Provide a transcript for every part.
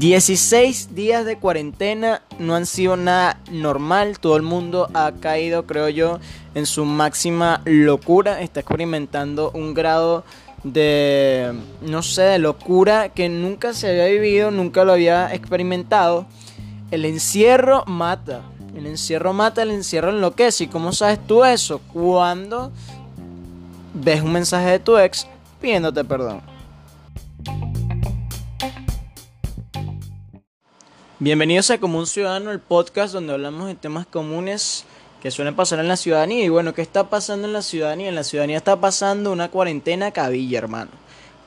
16 días de cuarentena no han sido nada normal. Todo el mundo ha caído, creo yo, en su máxima locura. Está experimentando un grado de, no sé, de locura que nunca se había vivido, nunca lo había experimentado. El encierro mata. El encierro mata, el encierro enloquece. ¿Y cómo sabes tú eso? Cuando ves un mensaje de tu ex pidiéndote perdón. Bienvenidos a Como un Ciudadano, el podcast donde hablamos de temas comunes que suelen pasar en la ciudadanía. Y bueno, ¿qué está pasando en la ciudadanía? En la ciudadanía está pasando una cuarentena cabilla, hermano.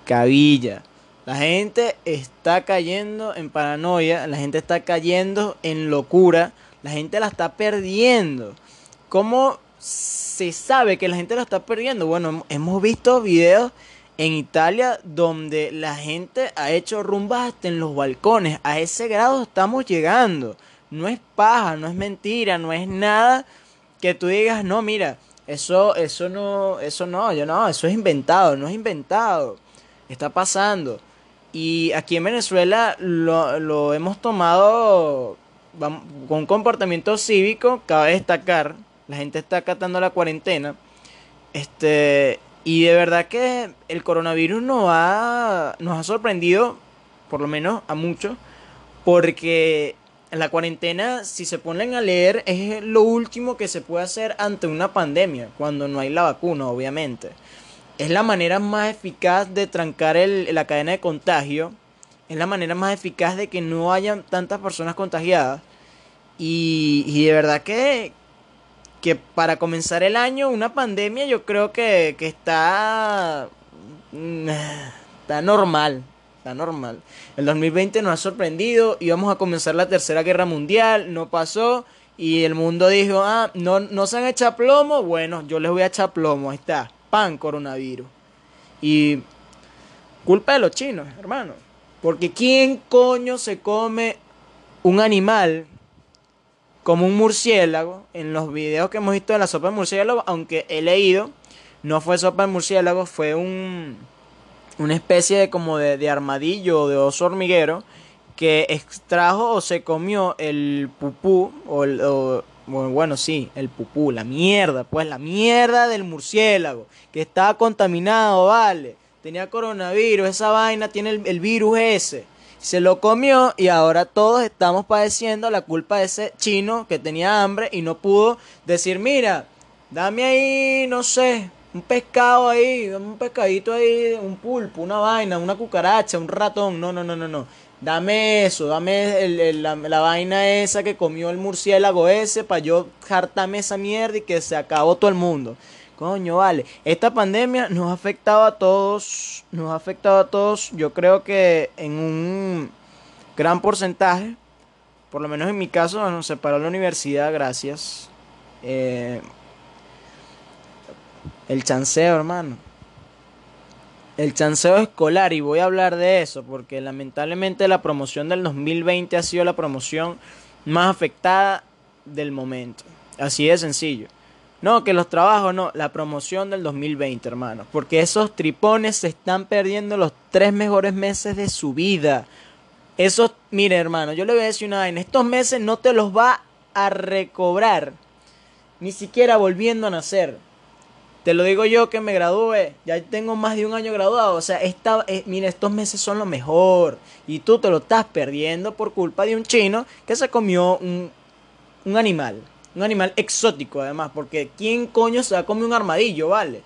Cabilla. La gente está cayendo en paranoia, la gente está cayendo en locura, la gente la está perdiendo. ¿Cómo se sabe que la gente la está perdiendo? Bueno, hemos visto videos en Italia donde la gente ha hecho rumbas hasta en los balcones. A ese grado estamos llegando. No es paja, no es mentira, no es nada que tú digas, no, mira, eso, eso no, eso no, yo no, eso es inventado, no es inventado. Está pasando. Y aquí en Venezuela lo, hemos tomado con comportamiento cívico, cabe destacar, la gente está acatando la cuarentena. Este, y de verdad que el coronavirus nos ha, nos ha sorprendido, por lo menos a muchos, porque la cuarentena, si se ponen a leer, es lo último que se puede hacer ante una pandemia, cuando no hay la vacuna, obviamente. Es la manera más eficaz de trancar el, la cadena de contagio, es la manera más eficaz de que no hayan tantas personas contagiadas. Y, y de verdad que, que para comenzar el año, una pandemia, yo creo que, que está. Mm, está normal. Está normal. El 2020 nos ha sorprendido. Íbamos a comenzar la tercera guerra mundial. No pasó. Y el mundo dijo: Ah, no, no se han echado plomo. Bueno, yo les voy a echar plomo. Ahí está. Pan coronavirus. Y. Culpa de los chinos, hermano. Porque ¿quién coño se come un animal como un murciélago. En los videos que hemos visto de la sopa de murciélago, aunque he leído, no fue sopa de murciélago, fue un, una especie de como de, armadillo o de oso hormiguero que extrajo o se comió el pupú o, el, bueno, sí, el pupú, la mierda, pues la mierda del murciélago, que estaba contaminado, vale, tenía coronavirus, esa vaina tiene el virus ese se lo comió y ahora todos estamos padeciendo la culpa de ese chino que tenía hambre y no pudo decir, mira, dame ahí, no sé, un pescado ahí, un pescadito ahí, un pulpo, una vaina, una cucaracha, un ratón, no, no, no, no, no. Dame eso, dame la, la, vaina esa que comió el murciélago ese para yo jartame esa mierda y que se acabó todo el mundo. Coño, vale. Esta pandemia nos ha afectado a todos. Nos ha afectado a todos. Yo creo que en un gran porcentaje. Por lo menos en mi caso, nos separó la universidad, gracias. Eh, el chanceo, hermano. El chanceo escolar, y voy a hablar de eso, porque lamentablemente la promoción del 2020 ha sido la promoción más afectada del momento. Así de sencillo. No, que los trabajos no, la promoción del 2020, hermano. Porque esos tripones se están perdiendo los tres mejores meses de su vida. Esos, mire, hermano, yo le voy a decir una En Estos meses no te los va a recobrar. Ni siquiera volviendo a nacer. Te lo digo yo que me gradué. Ya tengo más de un año graduado. O sea, esta, eh, estos meses son lo mejor. Y tú te lo estás perdiendo por culpa de un chino que se comió un, un animal. Un animal exótico, además, porque ¿quién coño se va a comer un armadillo, vale?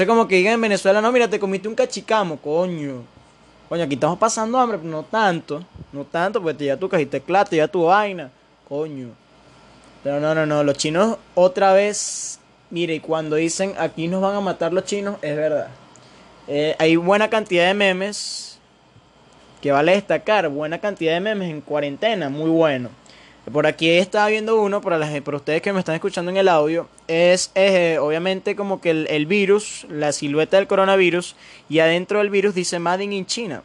O como que digan en Venezuela, no, mira, te comiste un cachicamo, coño. Coño, aquí estamos pasando hambre, pero no tanto. No tanto, porque te ya tu cajita de ya tu vaina. Coño. Pero no, no, no. Los chinos otra vez. Mire, cuando dicen aquí nos van a matar los chinos, es verdad. Eh, hay buena cantidad de memes. Que vale destacar. Buena cantidad de memes en cuarentena. Muy bueno. Por aquí estaba viendo uno, para, las, para ustedes que me están escuchando en el audio, es eh, obviamente como que el, virus, la silueta del coronavirus, y adentro del virus dice Made in China.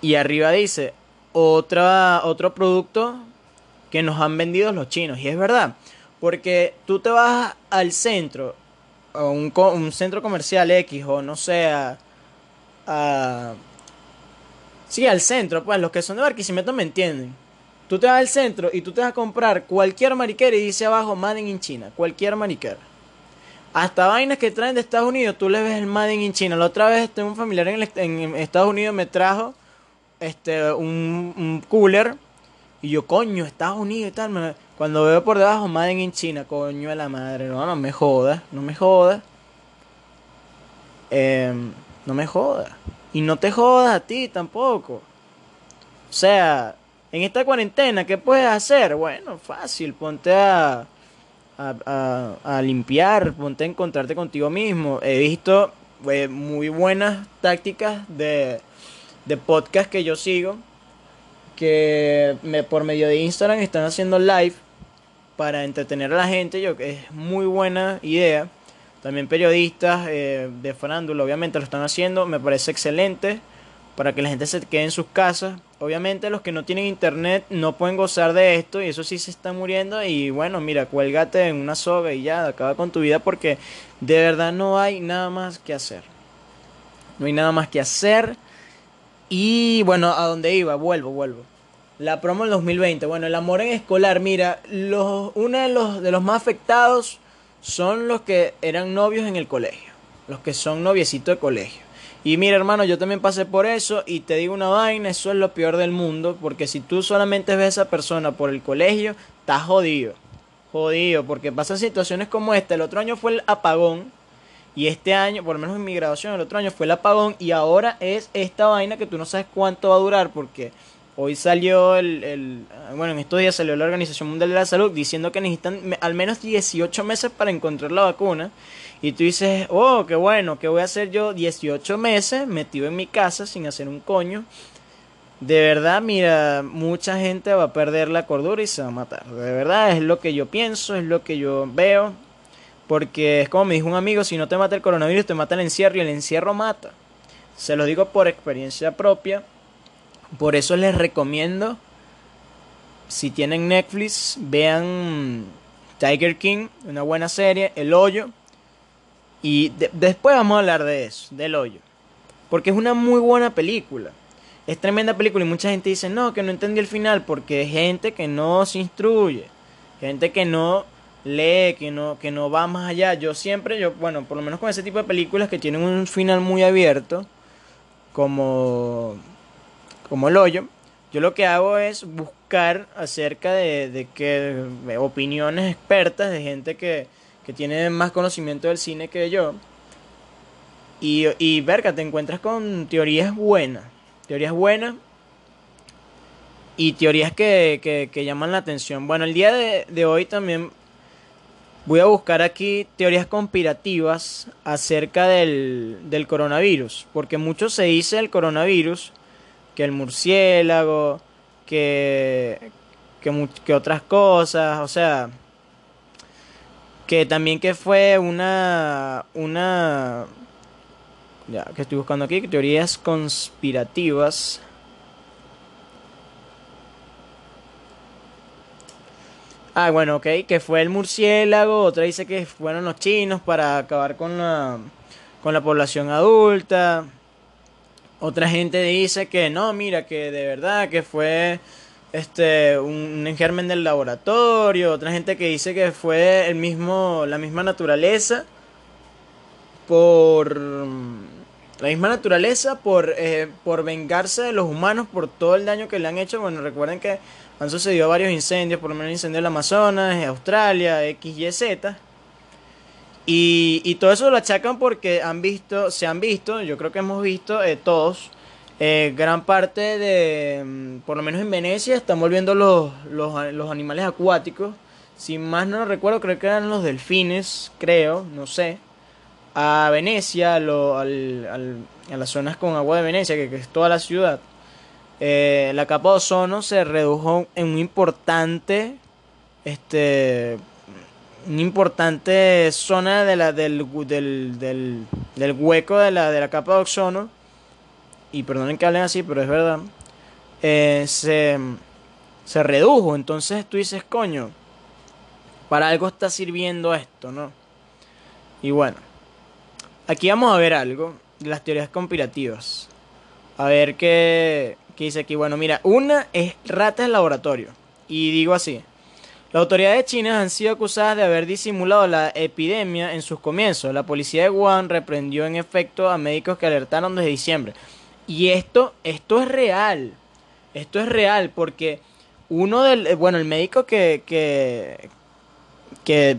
Y arriba dice otra, otro producto que nos han vendido los chinos. Y es verdad, porque tú te vas al centro, un, un, centro comercial X o no sé, a, Sí, al centro, pues los que son de Barquisimeto me entienden. Tú te vas al centro y tú te vas a comprar cualquier mariquera y dice abajo Made in China, cualquier mariquera. Hasta vainas que traen de Estados Unidos, tú le ves el Made in China. La otra vez tengo un familiar en, Estados Unidos me trajo este un, cooler y yo, coño, Estados Unidos y tal. Cuando veo por debajo Made in China, coño de la madre, no, no me jodas, no me jodas. Em, no me jodas. Y no te jodas a ti tampoco. O sea, en esta cuarentena, ¿qué puedes hacer? Bueno, fácil, ponte a, a, limpiar, ponte a encontrarte contigo mismo. He visto eh, muy buenas tácticas de, de podcast que yo sigo, que me, por medio de Instagram están haciendo live para entretener a la gente. Yo es muy buena idea. También periodistas eh, de farándula, obviamente, lo están haciendo. Me parece excelente para que la gente se quede en sus casas. Obviamente los que no tienen internet no pueden gozar de esto y eso sí se está muriendo y bueno, mira, cuélgate en una soga y ya, acaba con tu vida porque de verdad no hay nada más que hacer. No hay nada más que hacer. Y bueno, a dónde iba, vuelvo, vuelvo. La promo del 2020. Bueno, el amor en escolar, mira, los, uno de los, de los más afectados son los que eran novios en el colegio, los que son noviecitos de colegio. Y mira, hermano, yo también pasé por eso y te digo una vaina, eso es lo peor del mundo, porque si tú solamente ves a esa persona por el colegio, estás jodido. Jodido, porque pasan situaciones como esta. El otro año fue el apagón y este año, por lo menos en mi graduación, el otro año fue el apagón y ahora es esta vaina que tú no sabes cuánto va a durar porque Hoy salió el, Bueno, en estos días salió la Organización Mundial de la Salud diciendo que necesitan al menos 18 meses para encontrar la vacuna. Y tú dices, oh, qué bueno, ¿qué voy a hacer yo 18 meses metido en mi casa sin hacer un coño? De verdad, mira, mucha gente va a perder la cordura y se va a matar. De verdad, es lo que yo pienso, es lo que yo veo. Porque es como me dijo un amigo, si no te mata el coronavirus, te mata el encierro y el encierro mata. Se lo digo por experiencia propia por eso les recomiendo, si tienen Netflix, vean Tiger King, una buena serie, El Hoyo. Y después vamos a hablar de eso, del hoyo. Porque es una muy buena película. Es tremenda película y mucha gente dice, no, que no entendí el final porque es gente que no se instruye. Gente que no lee, que no, que no va más allá. Yo siempre, yo, bueno, por lo menos con ese tipo de películas que tienen un final muy abierto, como como el hoyo, yo lo que hago es buscar acerca de, de que opiniones expertas de gente que, que, tiene más conocimiento del cine que yo. Y, y verga, te encuentras con teorías buenas. Teorías buenas. Y teorías que, que, que llaman la atención. Bueno, el día de, de hoy también voy a buscar aquí teorías conspirativas acerca del, del coronavirus. Porque mucho se dice del coronavirus que el murciélago, que, que, otras cosas, o sea, que también que fue una, una, ya que estoy buscando aquí, teorías conspirativas. Ah, bueno, ok, que fue el murciélago, otra dice que fueron los chinos para acabar con la, con la población adulta. Otra gente dice que no, mira, que de verdad que fue este un, germen del laboratorio, otra gente que dice que fue el mismo la misma naturaleza por la misma naturaleza por eh, por vengarse de los humanos por todo el daño que le han hecho. Bueno, recuerden que han sucedido varios incendios, por lo menos el incendio del Amazonas, Australia, XYZ. Y, y todo eso lo achacan porque han visto, se han visto, yo creo que hemos visto eh, todos, eh, gran parte de, mm, por lo menos en Venecia, están volviendo los, los, los animales acuáticos. Si más no recuerdo, creo que eran los delfines, creo, no sé. A Venecia, a, lo, al, a las zonas con agua de Venecia, que, que es toda la ciudad. Eh, la capa de ozono se redujo en un importante este una importante zona de la, del, del, del, del, hueco de la, de la capa de ozono, y perdonen que hablen así, pero es verdad, eh, se, se redujo. Entonces tú dices, coño, para algo está sirviendo esto, ¿no? Y bueno, aquí vamos a ver algo de las teorías conspirativas. A ver qué, qué dice aquí. Bueno, mira, una es ratas de laboratorio. Y digo así. Las autoridades chinas han sido acusadas de haber disimulado la epidemia en sus comienzos. La policía de Wuhan reprendió en efecto a médicos que alertaron desde diciembre. Y esto, esto es real. Esto es real porque uno del, bueno, el médico que, que,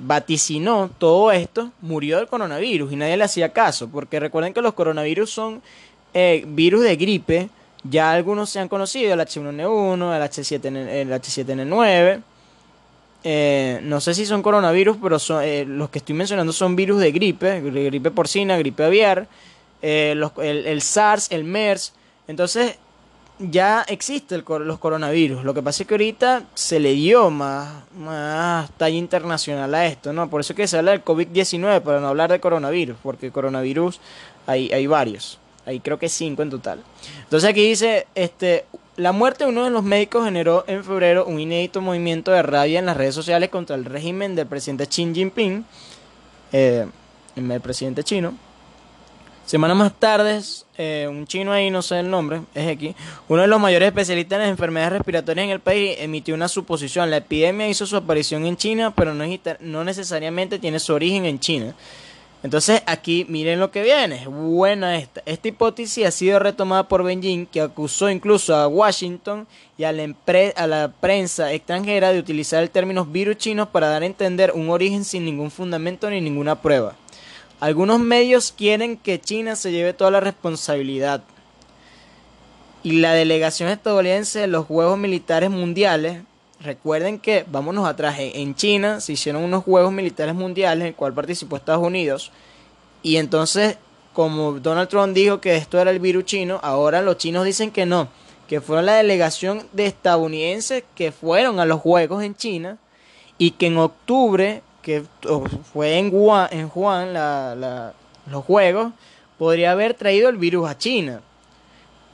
vaticinó todo esto murió del coronavirus y nadie le hacía caso. Porque recuerden que los coronavirus son eh, virus de gripe. Ya algunos se han conocido, el H1N1, el H7N, el H7N9. Eh, no sé si son coronavirus, pero son, eh, los que estoy mencionando son virus de gripe, gripe porcina, gripe aviar, eh, el, SARS, el MERS. Entonces, ya existe los coronavirus. Lo que pasa es que ahorita se le dio más, más talla internacional a esto, ¿no? Por eso que se habla del COVID-19, para no hablar de coronavirus, porque coronavirus hay, hay varios. Hay creo que cinco en total. Entonces aquí dice, este, la muerte de uno de los médicos generó en febrero un inédito movimiento de rabia en las redes sociales contra el régimen del presidente Xi Jinping, eh, el presidente chino. Semanas más tarde, eh, un chino ahí, no sé el nombre, es aquí, uno de los mayores especialistas en enfermedades respiratorias en el país, emitió una suposición. La epidemia hizo su aparición en China, pero no, no necesariamente tiene su origen en China. Entonces aquí miren lo que viene, buena esta. Esta hipótesis ha sido retomada por Beijing, que acusó incluso a Washington y a la, prensa extranjera de utilizar el término virus chinos para dar a entender un origen sin ningún fundamento ni ninguna prueba. Algunos medios quieren que China se lleve toda la responsabilidad. Y la delegación estadounidense de los Juegos Militares Mundiales Recuerden que, vámonos atrás, en China se hicieron unos Juegos Militares Mundiales en el cual participó Estados Unidos. Y entonces, como Donald Trump dijo que esto era el virus chino, ahora los chinos dicen que no, que fueron la delegación de estadounidenses que fueron a los Juegos en China y que en octubre, que fue en en Wuhan la, los Juegos, podría haber traído el virus a China.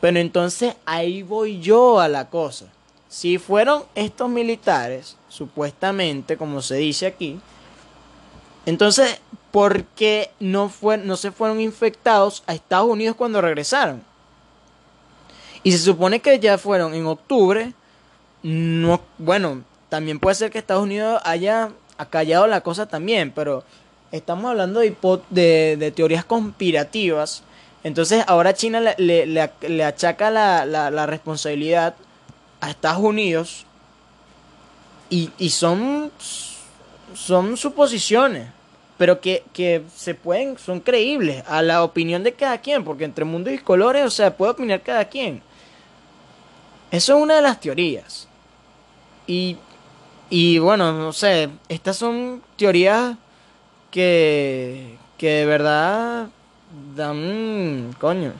Pero entonces ahí voy yo a la cosa. Si fueron estos militares, supuestamente, como se dice aquí, entonces, ¿por qué no, fue, no se fueron infectados a Estados Unidos cuando regresaron? Y se supone que ya fueron en octubre. No, bueno, también puede ser que Estados Unidos haya acallado la cosa también, pero estamos hablando de, teorías conspirativas. Entonces ahora China le, achaca la, responsabilidad a Estados Unidos y, son, son suposiciones, pero que, que, se pueden, son creíbles a la opinión de cada quien, porque entre mundo y colores, o sea, puede opinar cada quien. Eso es una de las teorías. Y, y bueno, no sé, estas son teorías que, que de verdad dan coño.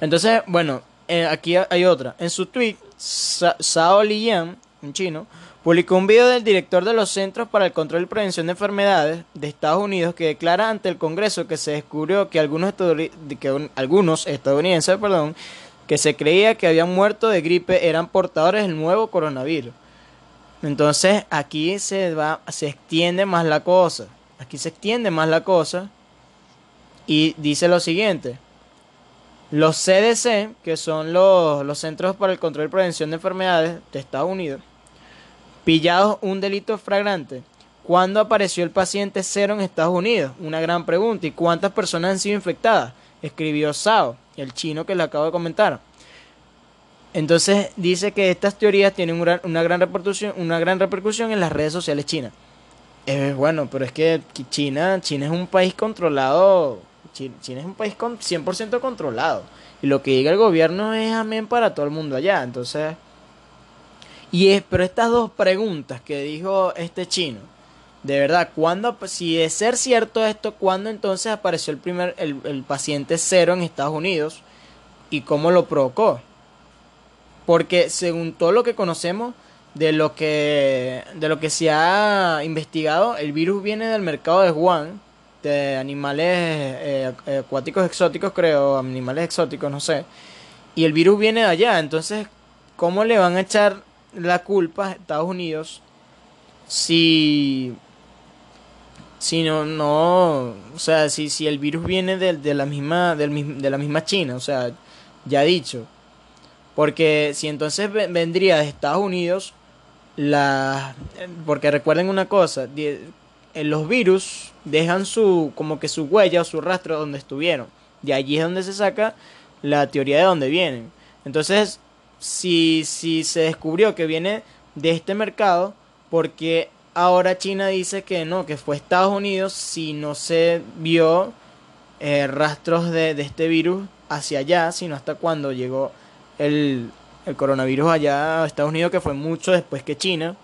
Entonces, bueno, eh, aquí hay otra. En su tweet, Sao Liyan, un chino, publicó un video del director de los Centros para el Control y Prevención de Enfermedades de Estados Unidos que declara ante el Congreso que se descubrió que algunos, que algunos estadounidenses perdón, que se creía que habían muerto de gripe eran portadores del nuevo coronavirus. Entonces aquí se va, se extiende más la cosa. Aquí se extiende más la cosa. Y dice lo siguiente. Los CDC, que son los, Centros para el Control y Prevención de Enfermedades de Estados Unidos, pillados un delito flagrante. ¿Cuándo apareció el paciente cero en Estados Unidos? Una gran pregunta. ¿Y cuántas personas han sido infectadas? Escribió Sao, el chino que le acabo de comentar. Entonces dice que estas teorías tienen una, gran, repercusión, una gran repercusión en las redes sociales chinas. Eh, bueno, pero es que China, China es un país controlado China, es un país con 100% controlado. Y lo que diga el gobierno es amén para todo el mundo allá. Entonces, y es, pero estas dos preguntas que dijo este chino, de verdad, ¿cuándo, si es ser cierto esto, cuándo entonces apareció el primer, el, el paciente cero en Estados Unidos y cómo lo provocó? Porque según todo lo que conocemos, de lo que, de lo que se ha investigado, el virus viene del mercado de Wuhan de animales eh, acuáticos exóticos, creo, animales exóticos, no sé. Y el virus viene de allá, entonces, ¿cómo le van a echar la culpa a Estados Unidos si sino no, o sea, si, si el virus viene de, de la misma, de la misma China, o sea, ya dicho. Porque si entonces vendría de Estados Unidos, la, porque recuerden una cosa, los virus dejan su, como que su huella o su rastro donde estuvieron. De allí es donde se saca la teoría de dónde vienen. Entonces, si, si se descubrió que viene de este mercado, porque ahora China dice que no, que fue Estados Unidos si no se vio eh, rastros de, este virus hacia allá, sino hasta cuando llegó el, el coronavirus allá a Estados Unidos, que fue mucho después que China.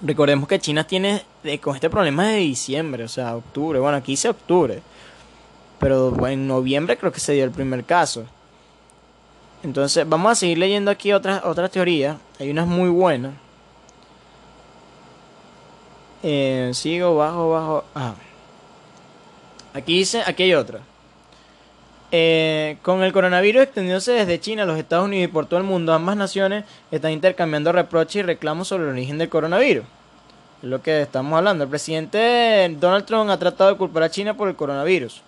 Recordemos que China tiene eh, con este problema de diciembre, o sea, octubre. Bueno, aquí dice octubre. Pero en noviembre creo que se dio el primer caso. Entonces, vamos a seguir leyendo aquí otras, otras teorías. Hay unas muy buenas. Eh, sigo, bajo, bajo. Ah. Aquí dice, aquí hay otra. Eh, con el coronavirus extendiéndose desde China a los Estados Unidos y por todo el mundo, ambas naciones están intercambiando reproches y reclamos sobre el origen del coronavirus. Es lo que estamos hablando. El presidente Donald Trump ha tratado de culpar a China por el coronavirus.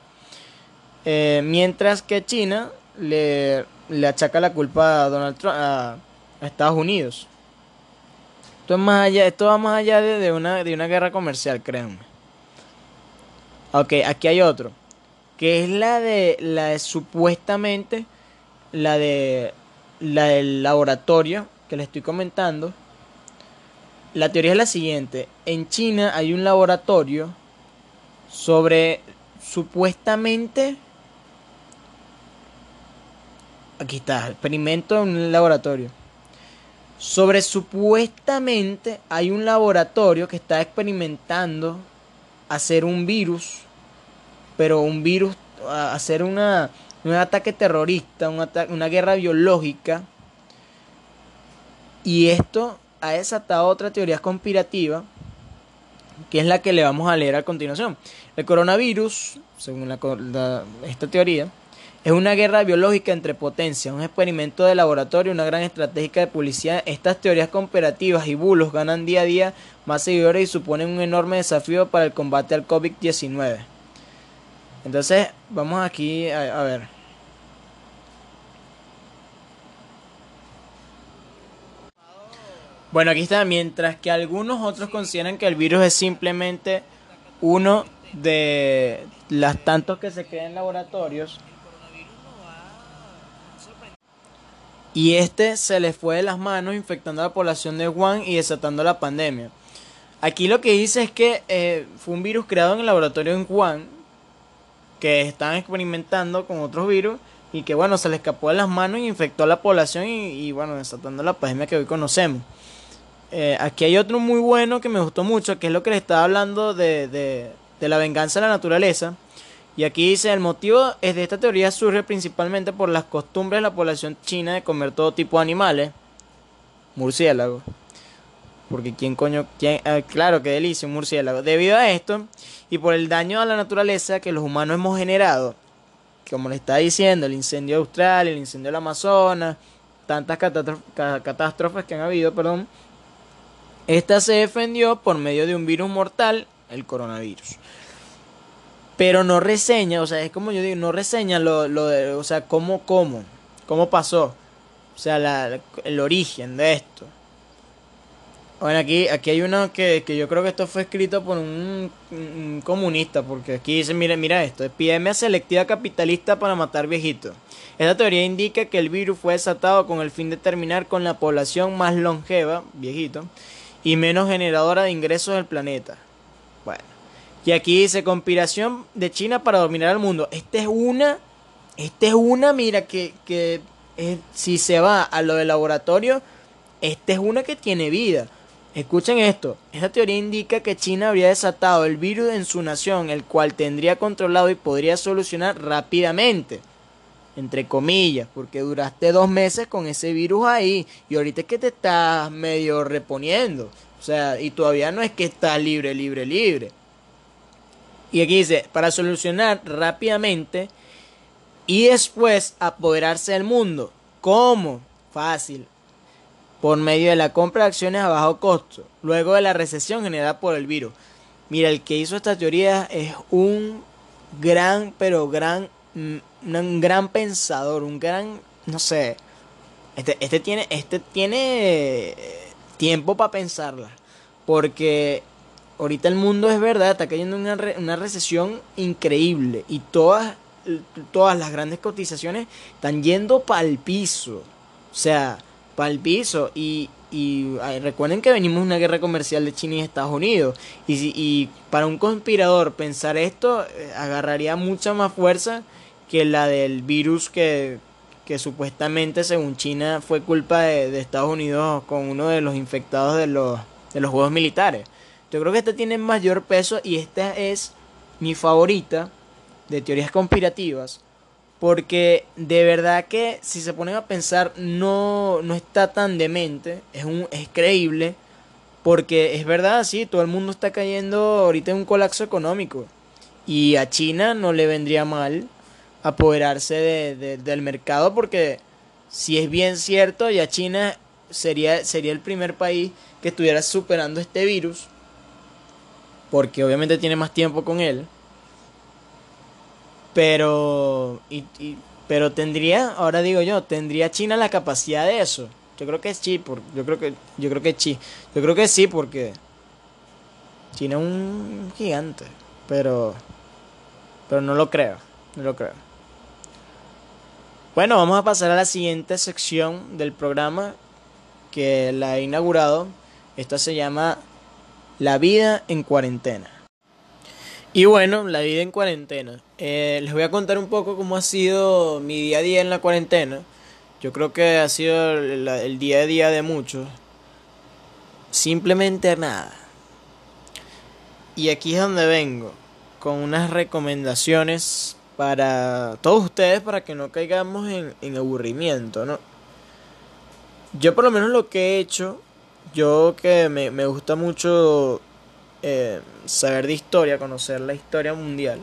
Eh, mientras que China le, le, achaca la culpa a Donald Trump, a, Estados Unidos. Esto, es más allá, esto va más allá de, una, de una guerra comercial, créanme. Ok, aquí hay otro. Que es la de, la de supuestamente, la de, la del laboratorio que le estoy comentando. La teoría es la siguiente. En China hay un laboratorio sobre supuestamente Aquí está, experimento en un laboratorio. Sobre supuestamente hay un laboratorio que está experimentando hacer un virus, pero un virus, hacer una, un ataque terrorista, un una guerra biológica. Y esto ha desatado otra teoría conspirativa, que es la que le vamos a leer a continuación. El coronavirus, según esta teoría, es una guerra biológica entre potencias, un experimento de laboratorio, una gran estrategia de publicidad. Estas teorías comparativas y bulos ganan día a día más seguidores y suponen un enorme desafío para el combate al COVID-19. Entonces, vamos aquí a, a ver. Bueno, aquí está. Mientras que algunos otros consideran que el virus es simplemente uno de las tantos que se crean en laboratorios, y este se le fue de las manos infectando a la población de Wuhan y desatando la pandemia. Aquí lo que dice es que eh, fue un virus creado en el laboratorio en Wuhan que están experimentando con otros virus y que bueno se le escapó de las manos y infectó a la población y, bueno desatando la pandemia que hoy conocemos. Eh, aquí hay otro muy bueno que me gustó mucho que es lo que le estaba hablando de, de, de la venganza de la naturaleza y aquí dice, el motivo es de esta teoría surge principalmente por las costumbres de la población china de comer todo tipo de animales. Murciélago. Porque quién coño, quién, ah, claro, qué delicia, un murciélago. Debido a esto y por el daño a la naturaleza que los humanos hemos generado, como le está diciendo, el incendio de Australia, el incendio del Amazonas, tantas catástrofes que han habido, perdón, esta se defendió por medio de un virus mortal, el coronavirus pero no reseña, o sea, es como yo digo, no reseña lo, lo de, o sea, cómo, cómo, cómo pasó, o sea, la, el origen de esto. Bueno, aquí, aquí hay uno que, que yo creo que esto fue escrito por un, comunista, porque aquí dice, mira, mira esto, epidemia selectiva capitalista para matar viejitos. Esta teoría indica que el virus fue desatado con el fin de terminar con la población más longeva, viejito, y menos generadora de ingresos del planeta. Bueno. Y aquí dice conspiración de China para dominar al mundo. Esta es una, esta es una, mira, que, que si se va a lo del laboratorio, esta es una que tiene vida. Escuchen esto, esta teoría indica que China habría desatado el virus en su nación, el cual tendría controlado y podría solucionar rápidamente, entre comillas, porque duraste dos meses con ese virus ahí y ahorita es que te estás medio reponiendo, o sea, y todavía no es que estás libre, libre, libre. Y aquí dice, para solucionar rápidamente y después apoderarse del mundo. ¿Cómo? Fácil. Por medio de la compra de acciones a bajo costo, luego de la recesión generada por el virus. Mira, el que hizo esta teoría es un gran, pero gran, mm, un gran pensador, un gran, no sé, este, este tiene, este tiene tiempo para pensarla, porque ahorita el mundo es verdad, está cayendo en una, una recesión increíble y todas, todas las grandes cotizaciones están yendo para el piso, o sea, para el piso y y recuerden que venimos de una guerra comercial de China y Estados Unidos. Y, y para un conspirador pensar esto eh, agarraría mucha más fuerza que la del virus que, que supuestamente según China fue culpa de, Estados Unidos con uno de los infectados de los, de los juegos militares. Yo creo que esta tiene mayor peso y esta es mi favorita de teorías conspirativas porque de verdad que si se ponen a pensar no, no está tan demente, es, un, es creíble, porque es verdad, sí, todo el mundo está cayendo ahorita en un colapso económico. Y a China no le vendría mal apoderarse de, del mercado porque si es bien cierto, ya China sería, sería el primer país que estuviera superando este virus, porque obviamente tiene más tiempo con él. Pero, y, pero tendría, ahora digo yo, tendría China la capacidad de eso. Yo creo que sí, por, yo creo que, yo creo que sí, yo creo que sí porque China es un gigante, pero, pero no lo creo, no lo creo. Bueno, vamos a pasar a la siguiente sección del programa que la he inaugurado. Esta se llama La vida en cuarentena. Y bueno, la vida en cuarentena. Eh, les voy a contar un poco cómo ha sido mi día a día en la cuarentena. Yo creo que ha sido el, día a día de muchos. Simplemente nada. Y aquí es donde vengo, con unas recomendaciones para todos ustedes para que no caigamos en, en aburrimiento, ¿no? Yo por lo menos lo que he hecho, yo que me, me gusta mucho eh, saber de historia, conocer la historia mundial,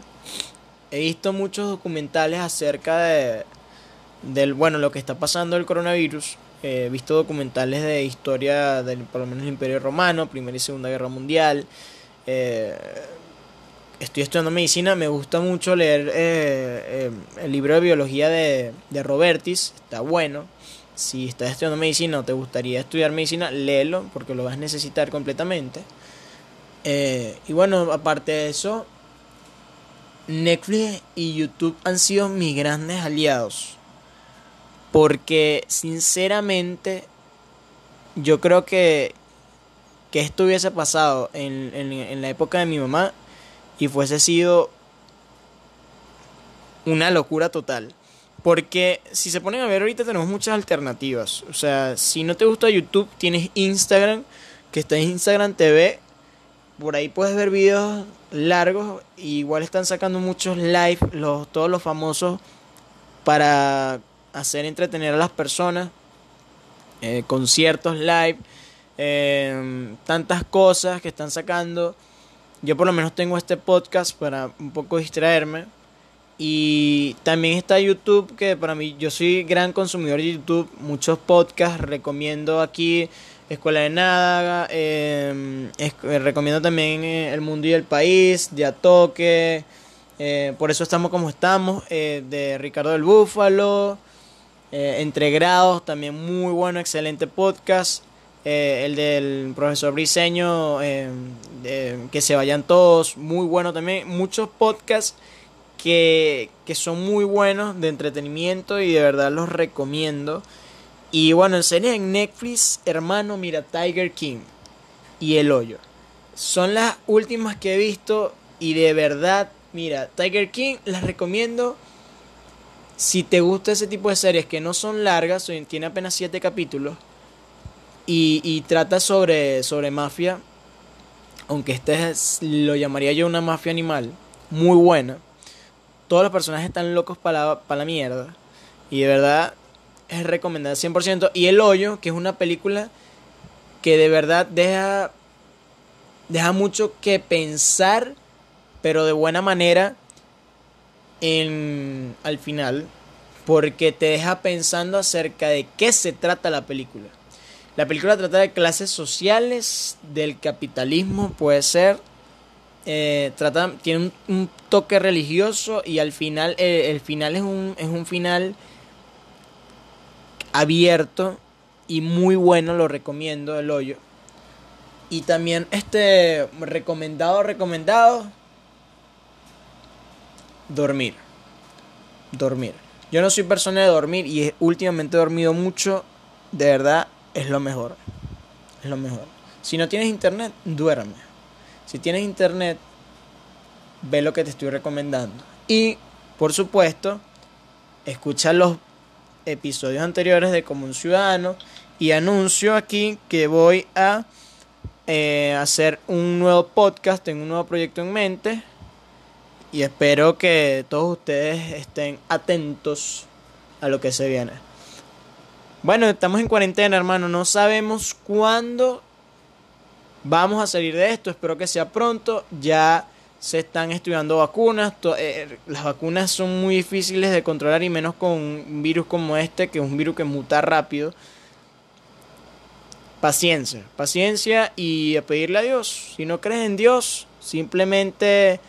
he visto muchos documentales acerca de del bueno lo que está pasando el coronavirus. he visto documentales de historia del por lo menos el Imperio Romano, Primera y Segunda Guerra Mundial. Eh, estoy estudiando medicina, me gusta mucho leer eh, el libro de biología de, de Robertis, está bueno. Si estás estudiando medicina o te gustaría estudiar medicina, léelo porque lo vas a necesitar completamente. Eh, y bueno, aparte de eso, Netflix y YouTube han sido mis grandes aliados. Porque sinceramente yo creo que, que esto hubiese pasado en, en la época de mi mamá y fuese sido una locura total. Porque si se ponen a ver ahorita tenemos muchas alternativas. O sea, si no te gusta YouTube, tienes Instagram, que está en Instagram TV, por ahí puedes ver videos largos. igual están sacando muchos live, los, todos los famosos, para hacer entretener a las personas. Eh, conciertos live, em, tantas cosas que están sacando. Yo por lo menos tengo este podcast para un poco distraerme. Y también está YouTube, que para mí yo soy gran consumidor de YouTube, muchos podcasts, recomiendo aquí Escuela de Nada, em, eh, recomiendo también eh, El Mundo y el País, de Atoque, eh, Por eso estamos como estamos, de Ricardo del Búfalo, Entre Grados, también muy bueno, excelente podcast, el del profesor Briseño, em, Que se vayan todos, muy bueno también, muchos podcasts que, que son muy buenos de entretenimiento y de verdad los recomiendo. Y bueno, en serie en Netflix, hermano, mira Tiger King y El Hoyo. Son las últimas que he visto y de verdad, mira, Tiger King las recomiendo. Si te gusta ese tipo de series que no son largas, tiene apenas 7 capítulos y, trata sobre, sobre mafia, aunque este es, lo llamaría yo una mafia animal, muy buena. Todos los personajes están locos para la, la mierda. Y de verdad, es recomendada 100%. Y El Hoyo, que es una película que de verdad deja, deja mucho que pensar, pero de buena manera, en, al final, porque te deja pensando acerca de qué se trata la película. La película trata de clases sociales, del capitalismo, puede ser, eh, trata, tiene un, toque religioso y al final, eh, el final es un, es un final abierto y muy bueno, lo recomiendo, el hoyo. Y también este recomendado, recomendado, dormir. Dormir. Yo no soy persona de dormir y últimamente he dormido mucho. De verdad, es lo mejor. Es lo mejor. Si no tienes internet, duerme. Si tienes internet, ve lo que te estoy recomendando. Y, por supuesto, escucha los episodios anteriores de Como un Ciudadano. Y anuncio aquí que voy a eh, hacer un nuevo podcast, tengo un nuevo proyecto en mente. Y espero que todos ustedes estén atentos a lo que se viene. Bueno, estamos en cuarentena, hermano. No sabemos cuándo vamos a salir de esto. Espero que sea pronto. Ya se están estudiando vacunas. Eh, las vacunas son muy difíciles de controlar y menos con un virus como este, que es un virus que muta rápido. Paciencia, paciencia y a pedirle a Dios. Si no crees en Dios, simplemente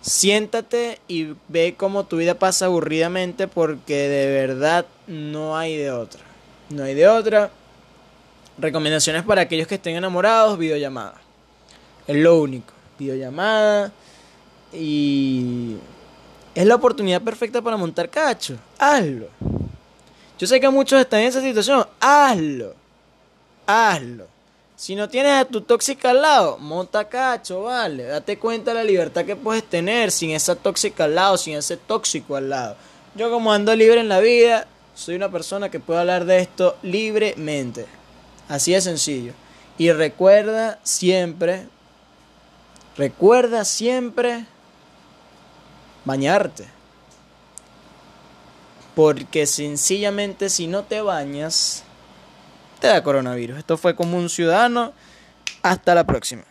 siéntate y ve cómo tu vida pasa aburridamente porque de verdad no hay de otra. No hay de otra. Recomendaciones para aquellos que estén enamorados, videollamada. Es lo único. Videollamada. Y es la oportunidad perfecta para montar cacho. Hazlo. Yo sé que muchos están en esa situación. Hazlo. Hazlo. Si no tienes a tu tóxica al lado, monta cacho, vale. Date cuenta de la libertad que puedes tener sin esa tóxica al lado, sin ese tóxico al lado. Yo como ando libre en la vida, soy una persona que puede hablar de esto libremente. Así de sencillo. Y recuerda siempre, recuerda siempre bañarte. Porque sencillamente si no te bañas, te da coronavirus. Esto fue como un ciudadano. Hasta la próxima.